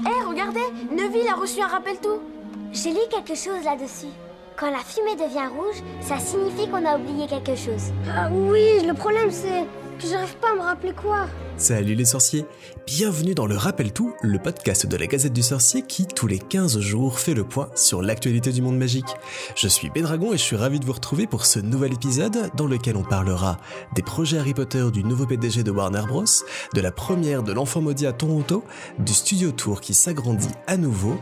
Hé, regardez Neville a reçu un rappel tout J'ai lu quelque chose là-dessus. Quand la fumée devient rouge, ça signifie qu'on a oublié quelque chose. Ah oui, le problème c'est j'arrive pas à me rappeler quoi. Salut les sorciers, bienvenue dans le Rappel Tout, le podcast de la Gazette du Sorcier qui, tous les 15 jours, fait le point sur l'actualité du monde magique. Je suis Bédragon et je suis ravi de vous retrouver pour ce nouvel épisode dans lequel on parlera des projets Harry Potter du nouveau PDG de Warner Bros, de la première de l'enfant maudit à Toronto, du studio tour qui s'agrandit à nouveau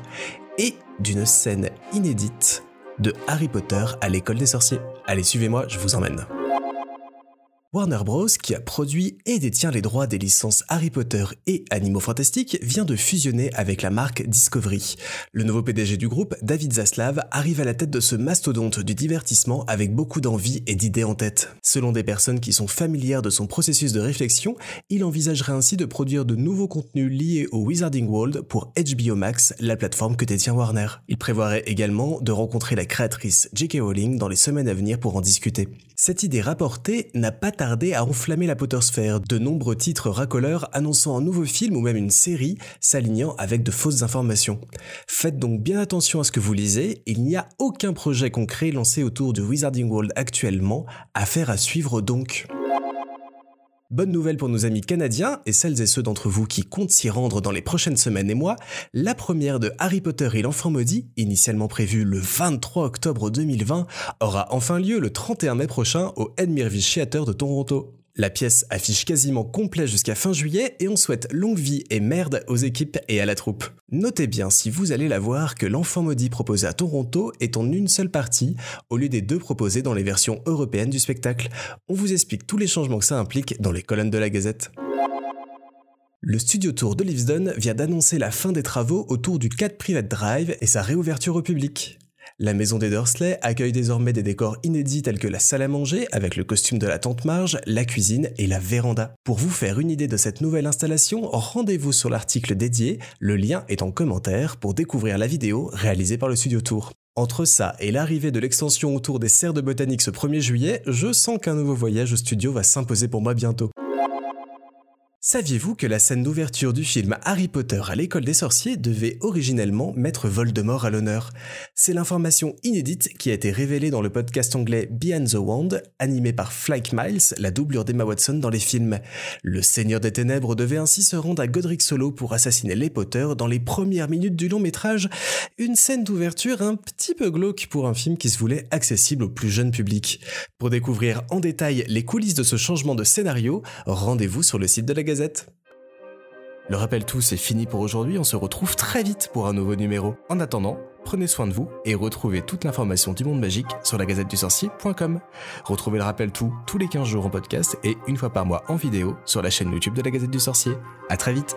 et d'une scène inédite de Harry Potter à l'école des sorciers. Allez, suivez-moi, je vous emmène. Warner Bros, qui a produit et détient les droits des licences Harry Potter et Animaux Fantastiques, vient de fusionner avec la marque Discovery. Le nouveau PDG du groupe, David Zaslav, arrive à la tête de ce mastodonte du divertissement avec beaucoup d'envie et d'idées en tête. Selon des personnes qui sont familières de son processus de réflexion, il envisagerait ainsi de produire de nouveaux contenus liés au Wizarding World pour HBO Max, la plateforme que détient Warner. Il prévoirait également de rencontrer la créatrice J.K. Rowling dans les semaines à venir pour en discuter. Cette idée rapportée n'a pas à enflammer la Pottersphère, de nombreux titres racoleurs annonçant un nouveau film ou même une série s'alignant avec de fausses informations. Faites donc bien attention à ce que vous lisez, il n'y a aucun projet concret lancé autour du Wizarding World actuellement, affaire à suivre donc. Bonne nouvelle pour nos amis canadiens et celles et ceux d'entre vous qui comptent s'y rendre dans les prochaines semaines et mois, la première de Harry Potter et l'enfant maudit, initialement prévue le 23 octobre 2020, aura enfin lieu le 31 mai prochain au Edmirville Theatre de Toronto. La pièce affiche quasiment complet jusqu'à fin juillet et on souhaite longue vie et merde aux équipes et à la troupe. Notez bien si vous allez la voir que l'enfant maudit proposé à Toronto est en une seule partie au lieu des deux proposés dans les versions européennes du spectacle. On vous explique tous les changements que ça implique dans les colonnes de la Gazette. Le studio tour de Livesden vient d'annoncer la fin des travaux autour du 4 Private Drive et sa réouverture au public. La maison des Dursley accueille désormais des décors inédits tels que la salle à manger avec le costume de la tante Marge, la cuisine et la véranda. Pour vous faire une idée de cette nouvelle installation, rendez-vous sur l'article dédié, le lien est en commentaire pour découvrir la vidéo réalisée par le studio tour. Entre ça et l'arrivée de l'extension autour des serres de botanique ce 1er juillet, je sens qu'un nouveau voyage au studio va s'imposer pour moi bientôt. Saviez-vous que la scène d'ouverture du film Harry Potter à l'école des sorciers devait originellement mettre Voldemort à l'honneur? C'est l'information inédite qui a été révélée dans le podcast anglais Behind the Wand, animé par Flake Miles, la doublure d'Emma Watson dans les films. Le Seigneur des Ténèbres devait ainsi se rendre à Godric Solo pour assassiner les Potter dans les premières minutes du long métrage, une scène d'ouverture un petit peu glauque pour un film qui se voulait accessible au plus jeune public. Pour découvrir en détail les coulisses de ce changement de scénario, rendez-vous sur le site de la Le rappel tout, c'est fini pour aujourd'hui, on se retrouve très vite pour un nouveau numéro. En attendant, prenez soin de vous et retrouvez toute l'information du monde magique sur la gazette du sorcier.com. Retrouvez le rappel tout tous les 15 jours en podcast et une fois par mois en vidéo sur la chaîne YouTube de la Gazette du Sorcier. À très vite